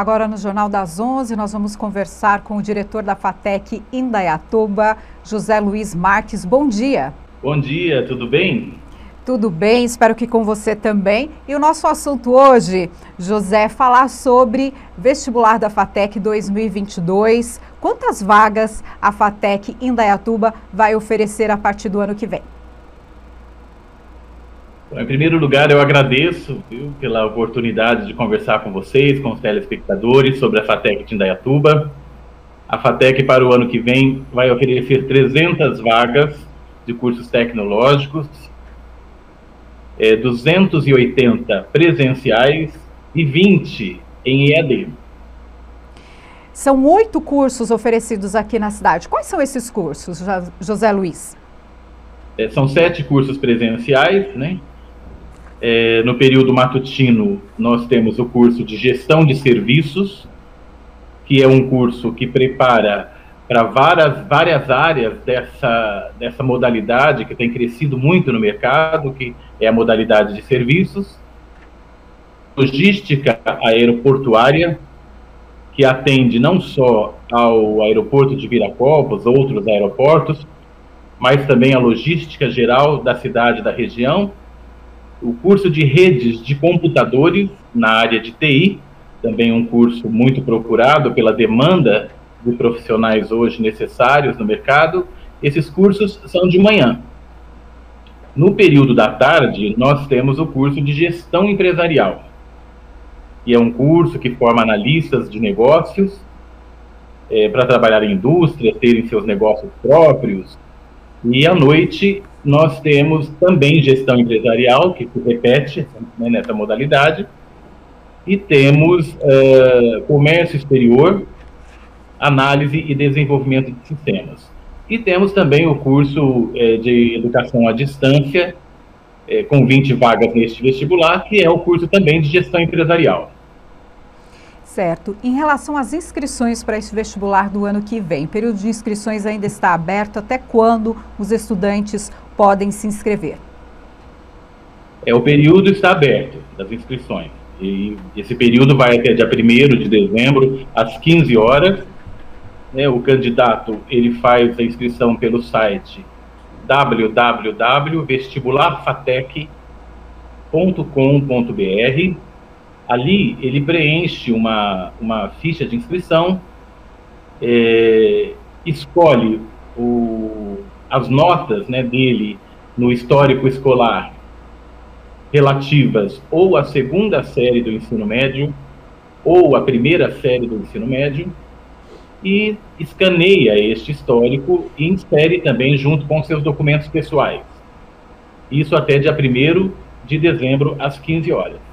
Agora no Jornal das 11 nós vamos conversar com o diretor da FATEC Indaiatuba, José Luiz Marques. Bom dia. Bom dia, tudo bem? Tudo bem, espero que com você também. E o nosso assunto hoje, José, é falar sobre vestibular da FATEC 2022. Quantas vagas a FATEC Indaiatuba vai oferecer a partir do ano que vem? Em primeiro lugar, eu agradeço viu, pela oportunidade de conversar com vocês, com os telespectadores, sobre a FATEC de Indaiatuba. A FATEC, para o ano que vem, vai oferecer 300 vagas de cursos tecnológicos, é, 280 presenciais e 20 em EAD. São oito cursos oferecidos aqui na cidade. Quais são esses cursos, José Luiz? É, são sete cursos presenciais, né? É, no período matutino, nós temos o curso de gestão de serviços, que é um curso que prepara para várias, várias áreas dessa, dessa modalidade que tem crescido muito no mercado, que é a modalidade de serviços. Logística aeroportuária, que atende não só ao aeroporto de Viracopos, outros aeroportos, mas também a logística geral da cidade da região o curso de redes de computadores na área de TI, também um curso muito procurado pela demanda de profissionais hoje necessários no mercado. Esses cursos são de manhã. No período da tarde, nós temos o curso de gestão empresarial, que é um curso que forma analistas de negócios é, para trabalhar em indústria, terem seus negócios próprios. E à noite nós temos também gestão empresarial, que se repete né, nessa modalidade, e temos uh, comércio exterior, análise e desenvolvimento de sistemas. E temos também o curso eh, de educação à distância, eh, com 20 vagas neste vestibular, que é o curso também de gestão empresarial. Certo. Em relação às inscrições para esse vestibular do ano que vem, o período de inscrições ainda está aberto. Até quando os estudantes podem se inscrever? É, o período está aberto das inscrições. E esse período vai até dia 1 de dezembro, às 15 horas. É, o candidato ele faz a inscrição pelo site www.vestibularfatec.com.br. Ali ele preenche uma, uma ficha de inscrição, é, escolhe o, as notas né, dele no histórico escolar relativas ou à segunda série do ensino médio ou à primeira série do ensino médio e escaneia este histórico e insere também junto com seus documentos pessoais. Isso até dia 1 de dezembro, às 15 horas.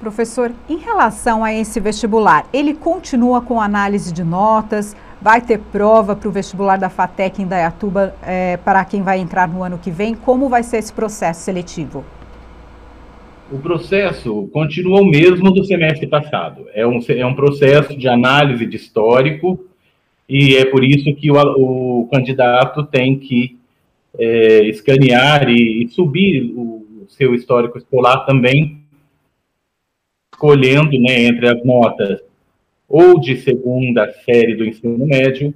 Professor, em relação a esse vestibular, ele continua com análise de notas, vai ter prova para o vestibular da FATEC em Dayatuba é, para quem vai entrar no ano que vem? Como vai ser esse processo seletivo? O processo continua o mesmo do semestre passado. É um, é um processo de análise de histórico e é por isso que o, o candidato tem que é, escanear e, e subir o seu histórico escolar também escolhendo né, entre as notas ou de segunda série do ensino médio,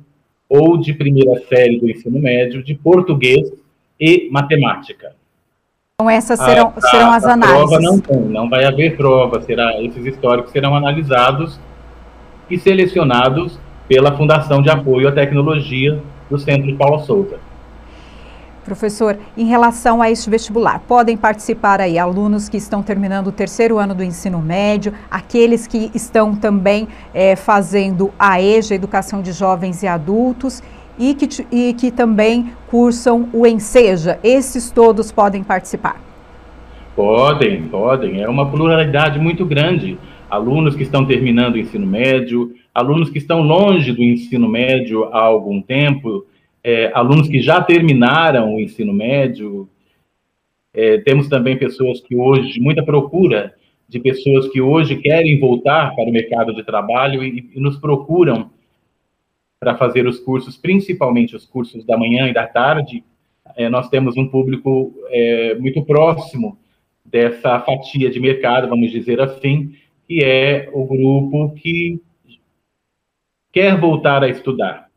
ou de primeira série do ensino médio, de português e matemática. Então essas serão, a, serão as a análises. Prova não tem, não vai haver prova, será, esses históricos serão analisados e selecionados pela Fundação de Apoio à Tecnologia do Centro Paulo Souza. Professor, em relação a este vestibular, podem participar aí alunos que estão terminando o terceiro ano do ensino médio, aqueles que estão também é, fazendo a EJA, Educação de Jovens e Adultos, e que, e que também cursam o ENSEJA. Esses todos podem participar? Podem, podem. É uma pluralidade muito grande. Alunos que estão terminando o ensino médio, alunos que estão longe do ensino médio há algum tempo, é, alunos que já terminaram o ensino médio. É, temos também pessoas que hoje, muita procura de pessoas que hoje querem voltar para o mercado de trabalho e, e nos procuram para fazer os cursos, principalmente os cursos da manhã e da tarde. É, nós temos um público é, muito próximo dessa fatia de mercado, vamos dizer assim, que é o grupo que quer voltar a estudar.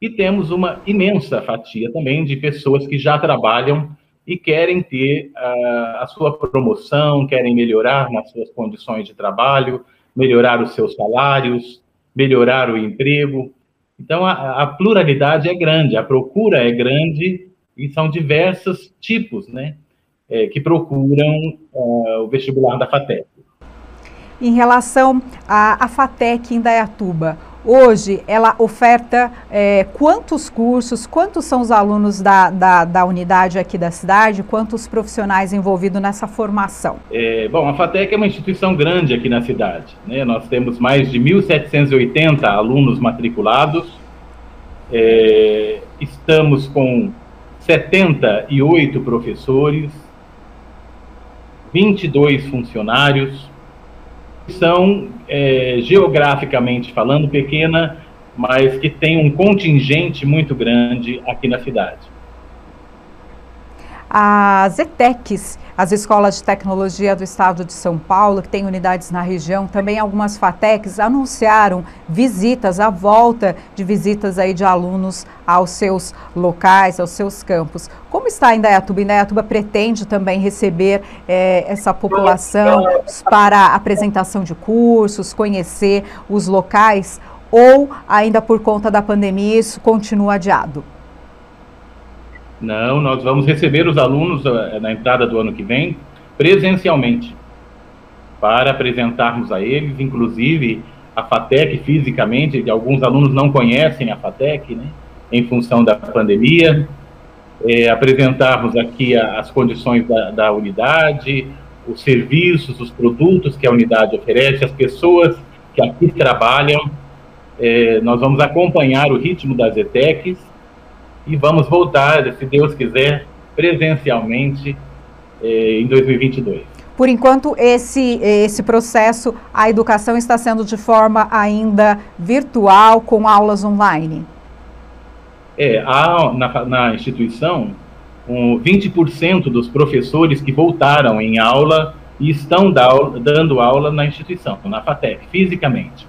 E temos uma imensa fatia também de pessoas que já trabalham e querem ter uh, a sua promoção, querem melhorar nas suas condições de trabalho, melhorar os seus salários, melhorar o emprego. Então, a, a pluralidade é grande, a procura é grande e são diversos tipos né, é, que procuram uh, o vestibular da FATEC. Em relação à, à FATEC em Dayatuba, Hoje, ela oferta é, quantos cursos, quantos são os alunos da, da, da, unidade aqui da cidade, quantos profissionais envolvidos nessa formação? É, bom, a FATEC é uma instituição grande aqui na cidade. Né? Nós temos mais de 1.780 alunos matriculados, é, estamos com 78 professores, 22 funcionários, são, é, geograficamente falando, pequena, mas que tem um contingente muito grande aqui na cidade. As ETECs, as escolas de tecnologia do estado de São Paulo, que têm unidades na região, também algumas FATECs anunciaram visitas, a volta de visitas aí de alunos aos seus locais, aos seus campos. Como está Indaiatuba? Indaiatuba pretende também receber é, essa população para apresentação de cursos, conhecer os locais, ou ainda por conta da pandemia isso continua adiado? Não, nós vamos receber os alunos uh, na entrada do ano que vem presencialmente para apresentarmos a eles, inclusive a FATEC fisicamente, alguns alunos não conhecem a FATEC, né, em função da pandemia, é, apresentarmos aqui as condições da, da, unidade, os serviços, os produtos que a unidade oferece, as pessoas que aqui trabalham. É, nós vamos acompanhar o ritmo das ETECs e vamos voltar, se Deus quiser, presencialmente eh, em 2022. Por enquanto, esse, esse processo, a educação está sendo de forma ainda virtual, com aulas online? É, há na, na instituição um, 20% dos professores que voltaram em aula e estão da, dando aula na instituição, na FATEC, fisicamente.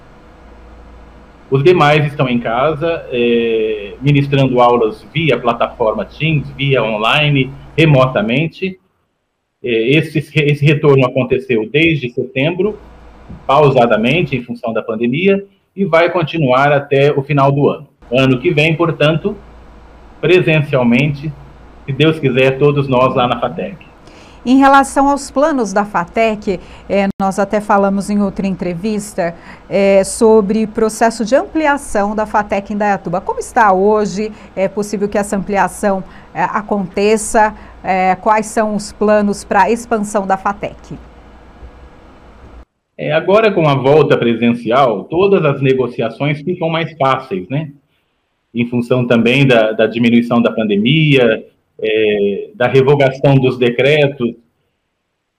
Os demais estão em casa, é, ministrando aulas via plataforma Teams, via online, remotamente. É, esse, esse retorno aconteceu desde setembro, pausadamente, em função da pandemia, e vai continuar até o final do ano. Ano que vem, portanto, presencialmente, se Deus quiser, todos nós lá na FATEC. Em relação aos planos da FATEC, é, nós até falamos em outra entrevista é, sobre processo de ampliação da FATEC em Dayatuba. Como está hoje? É possível que essa ampliação é, aconteça? Quais são os planos para a expansão da FATEC? É, agora, com a volta presencial, todas as negociações ficam mais fáceis, né? Em função também da, da diminuição da pandemia, é, da revogação dos decretos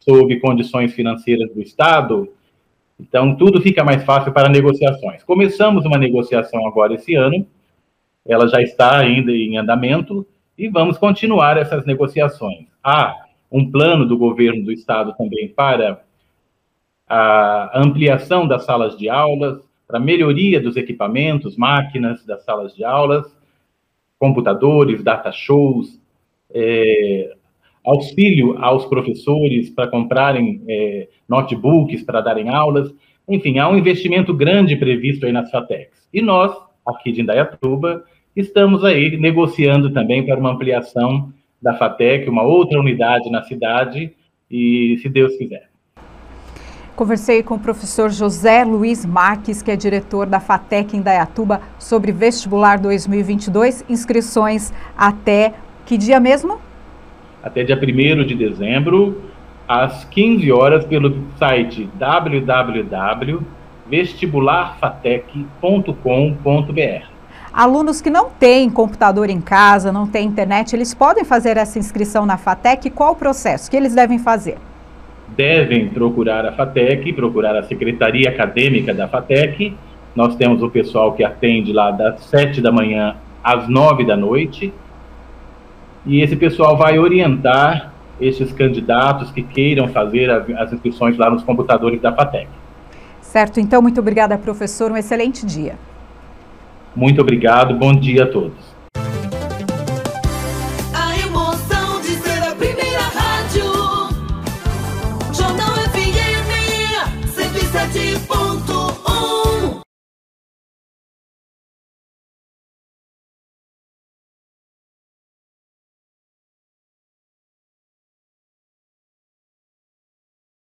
sob condições financeiras do Estado. Então, tudo fica mais fácil para negociações. Começamos uma negociação agora esse ano, ela já está ainda em andamento e vamos continuar essas negociações. Há um plano do governo do Estado também para a ampliação das salas de aulas, para melhoria dos equipamentos, máquinas das salas de aulas, computadores, data shows, é, auxílio aos professores para comprarem é, notebooks para darem aulas. Enfim, há um investimento grande previsto aí nas FATECs. E nós, aqui de Indaiatuba, estamos aí negociando também para uma ampliação da FATEC, uma outra unidade na cidade, e se Deus quiser. Conversei com o professor José Luiz Marques, que é diretor da FATEC em sobre vestibular 2022, inscrições até que dia mesmo? Até dia 1 de dezembro, às 15 horas, pelo site www.vestibularfatec.com.br. Alunos que não têm computador em casa, não têm internet, eles podem fazer essa inscrição na FATEC? Qual o processo que eles devem fazer? Devem procurar a FATEC, procurar a Secretaria Acadêmica da FATEC. Nós temos o pessoal que atende lá das 7 da manhã às 9 da noite e esse pessoal vai orientar esses candidatos que queiram fazer as inscrições lá nos computadores da FATEC. Certo, então, muito obrigada, professor. Um excelente dia. Muito obrigado, bom dia a todos.